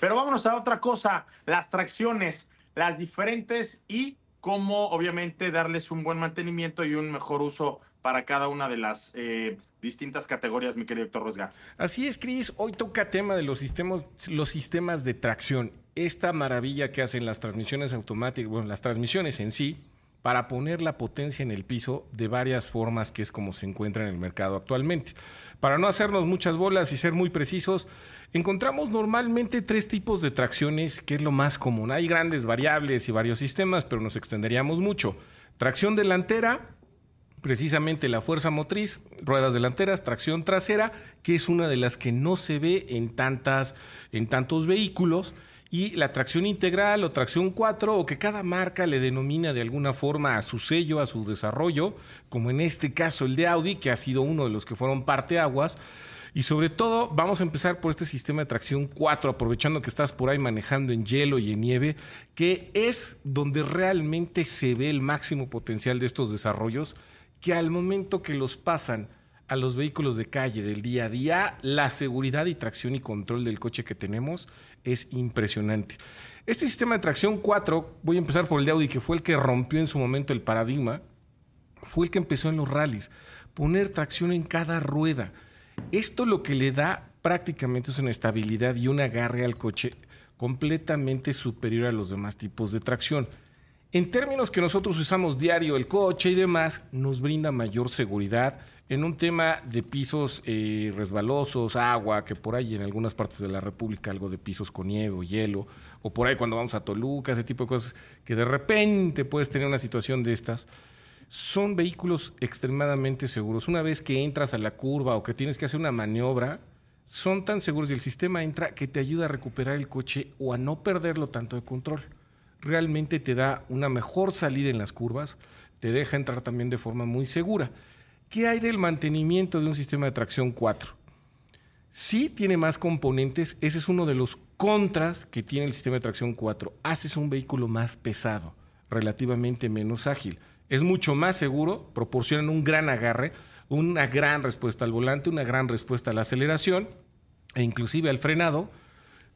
Pero vámonos a otra cosa, las tracciones, las diferentes y cómo obviamente darles un buen mantenimiento y un mejor uso para cada una de las eh, distintas categorías, mi querido doctor Rosga. Así es, Cris. Hoy toca tema de los sistemas, los sistemas de tracción. Esta maravilla que hacen las transmisiones automáticas, bueno, las transmisiones en sí, para poner la potencia en el piso de varias formas que es como se encuentra en el mercado actualmente. Para no hacernos muchas bolas y ser muy precisos, encontramos normalmente tres tipos de tracciones, que es lo más común. Hay grandes variables y varios sistemas, pero nos extenderíamos mucho. Tracción delantera, precisamente la fuerza motriz, ruedas delanteras, tracción trasera, que es una de las que no se ve en, tantas, en tantos vehículos y la tracción integral o tracción 4 o que cada marca le denomina de alguna forma a su sello, a su desarrollo, como en este caso el de Audi, que ha sido uno de los que fueron parte aguas. Y sobre todo vamos a empezar por este sistema de tracción 4, aprovechando que estás por ahí manejando en hielo y en nieve, que es donde realmente se ve el máximo potencial de estos desarrollos, que al momento que los pasan a los vehículos de calle del día a día, la seguridad y tracción y control del coche que tenemos es impresionante. Este sistema de tracción 4, voy a empezar por el de Audi, que fue el que rompió en su momento el paradigma, fue el que empezó en los rallies, poner tracción en cada rueda. Esto lo que le da prácticamente es una estabilidad y un agarre al coche completamente superior a los demás tipos de tracción. En términos que nosotros usamos diario el coche y demás, nos brinda mayor seguridad, en un tema de pisos eh, resbalosos, agua, que por ahí en algunas partes de la República algo de pisos con nieve o hielo, o por ahí cuando vamos a Toluca, ese tipo de cosas, que de repente puedes tener una situación de estas, son vehículos extremadamente seguros. Una vez que entras a la curva o que tienes que hacer una maniobra, son tan seguros y el sistema entra que te ayuda a recuperar el coche o a no perderlo tanto de control. Realmente te da una mejor salida en las curvas, te deja entrar también de forma muy segura. ¿Qué hay del mantenimiento de un sistema de tracción 4? Sí tiene más componentes, ese es uno de los contras que tiene el sistema de tracción 4. Haces un vehículo más pesado, relativamente menos ágil. Es mucho más seguro, proporcionan un gran agarre, una gran respuesta al volante, una gran respuesta a la aceleración e inclusive al frenado,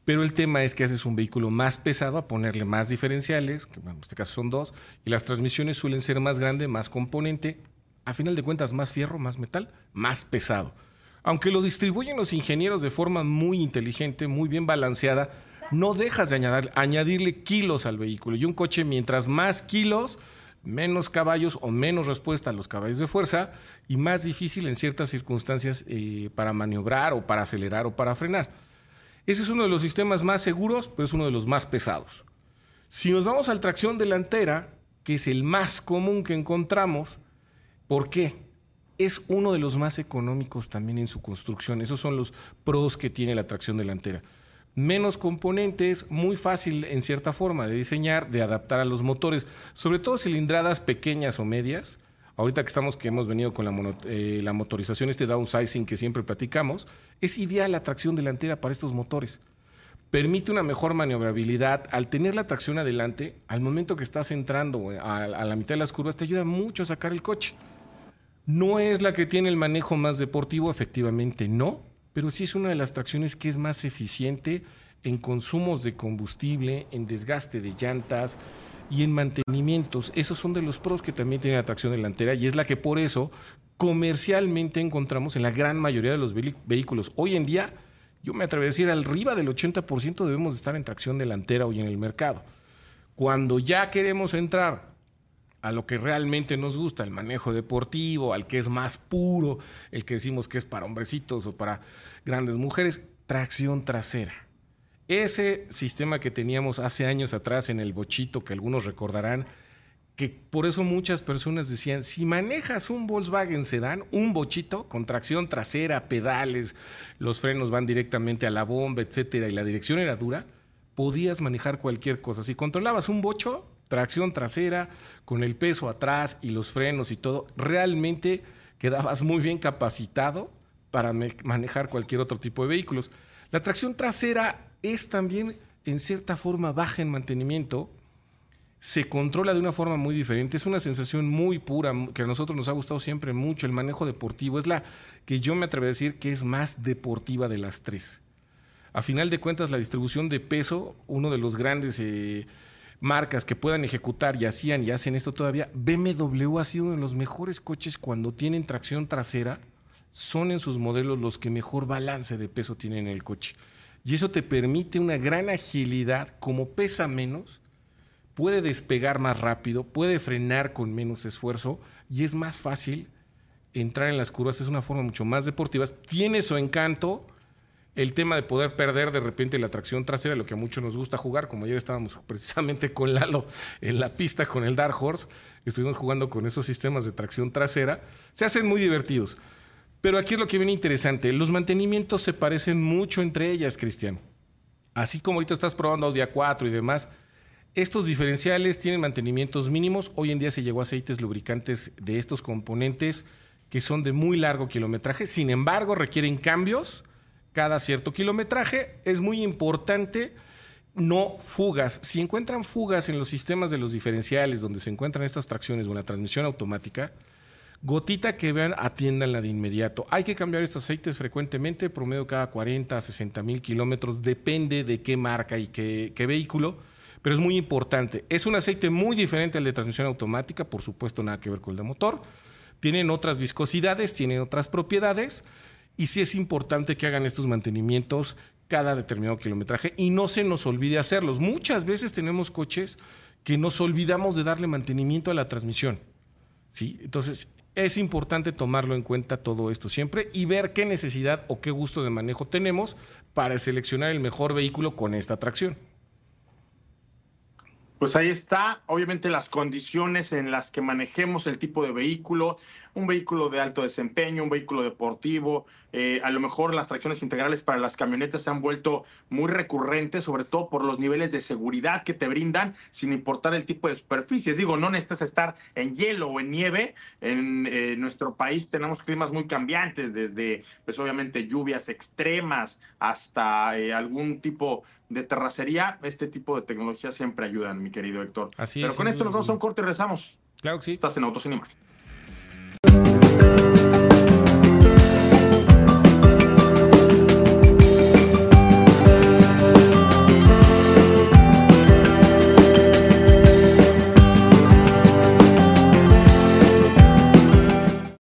pero el tema es que haces un vehículo más pesado a ponerle más diferenciales, que en este caso son dos, y las transmisiones suelen ser más grandes, más componente, a final de cuentas, más fierro, más metal, más pesado. Aunque lo distribuyen los ingenieros de forma muy inteligente, muy bien balanceada, no dejas de añadirle kilos al vehículo. Y un coche, mientras más kilos, menos caballos o menos respuesta a los caballos de fuerza y más difícil en ciertas circunstancias eh, para maniobrar o para acelerar o para frenar. Ese es uno de los sistemas más seguros, pero es uno de los más pesados. Si nos vamos a la tracción delantera, que es el más común que encontramos, ¿Por qué? Es uno de los más económicos también en su construcción. Esos son los pros que tiene la tracción delantera. Menos componentes, muy fácil en cierta forma de diseñar, de adaptar a los motores, sobre todo cilindradas pequeñas o medias. Ahorita que estamos que hemos venido con la, eh, la motorización, este downsizing que siempre platicamos, es ideal la tracción delantera para estos motores permite una mejor maniobrabilidad. Al tener la tracción adelante, al momento que estás entrando a, a, la mitad de las curvas, te ayuda mucho a sacar el coche. No es la que tiene el manejo más deportivo, efectivamente no, pero sí es una de las tracciones que es más eficiente en consumos de combustible, en desgaste de llantas y en mantenimientos. Esos son de los pros que también tiene la tracción delantera y es la que por eso comercialmente encontramos en la gran mayoría de los vehículos. Hoy en día, yo me atrevería a decir, arriba del 80% debemos estar en tracción delantera hoy en el mercado. Cuando ya queremos entrar a lo que realmente nos gusta, el manejo deportivo, al que es más puro, el que decimos que es para hombrecitos o para grandes mujeres, tracción trasera. Ese sistema que teníamos hace años atrás en el bochito, que algunos recordarán, que por eso muchas personas decían, si manejas un Volkswagen Sedan, un bochito con tracción trasera, pedales, los frenos van directamente a la bomba, etcétera, y la dirección era dura, podías manejar cualquier cosa. Si controlabas un bocho, tracción trasera, con el peso atrás y los frenos y todo, realmente quedabas muy bien capacitado para manejar cualquier otro tipo de vehículos. La tracción trasera es también en cierta forma baja en mantenimiento, se controla de una forma muy diferente, es una sensación muy pura que a nosotros nos ha gustado siempre mucho, el manejo deportivo, es la que yo me atrevo a decir que es más deportiva de las tres. a final de cuentas la distribución de peso, uno de los grandes eh, marcas que puedan ejecutar y hacían y hacen esto todavía, BMW ha sido uno de los mejores coches cuando tienen tracción trasera, son en sus modelos los que mejor balance de peso tienen en el coche. Y eso te permite una gran agilidad, como pesa menos, puede despegar más rápido, puede frenar con menos esfuerzo y es más fácil entrar en las curvas, es una forma mucho más deportiva, tiene su encanto, el tema de poder perder de repente la tracción trasera, lo que a muchos nos gusta jugar, como ayer estábamos precisamente con Lalo en la pista con el Dark Horse, estuvimos jugando con esos sistemas de tracción trasera, se hacen muy divertidos. Pero aquí es lo que viene interesante, los mantenimientos se parecen mucho entre ellas, Cristian. Así como ahorita estás probando Audi A4 y demás, estos diferenciales tienen mantenimientos mínimos. Hoy en día se llegó a aceites lubricantes de estos componentes que son de muy largo kilometraje. Sin embargo, requieren cambios cada cierto kilometraje. Es muy importante no fugas. Si encuentran fugas en los sistemas de los diferenciales donde se encuentran estas tracciones o en la transmisión automática, gotita que vean, atiéndanla de inmediato. Hay que cambiar estos aceites frecuentemente, promedio cada 40 a 60 mil kilómetros, depende de qué marca y qué, qué vehículo, pero es muy importante. Es un aceite muy diferente al de transmisión automática, por supuesto nada que ver con el de motor. Tienen otras viscosidades, tienen otras propiedades, y sí es importante que hagan estos mantenimientos cada determinado kilometraje y no se nos olvide hacerlos. Muchas veces tenemos coches que nos olvidamos de darle mantenimiento a la transmisión. ¿sí? Entonces, es importante tomarlo en cuenta todo esto siempre y ver qué necesidad o qué gusto de manejo tenemos para seleccionar el mejor vehículo con esta tracción. Pues ahí está, obviamente las condiciones en las que manejemos el tipo de vehículo, un vehículo de alto desempeño, un vehículo deportivo, eh, a lo mejor las tracciones integrales para las camionetas se han vuelto muy recurrentes, sobre todo por los niveles de seguridad que te brindan, sin importar el tipo de superficies. Digo, no necesitas estar en hielo o en nieve. En eh, nuestro país tenemos climas muy cambiantes, desde, pues obviamente, lluvias extremas hasta eh, algún tipo de terracería. Este tipo de tecnologías siempre ayudan, mi querido Héctor. Así Pero es, con esto nos vamos a un corte y rezamos. Claro que sí. Estás en Imagen.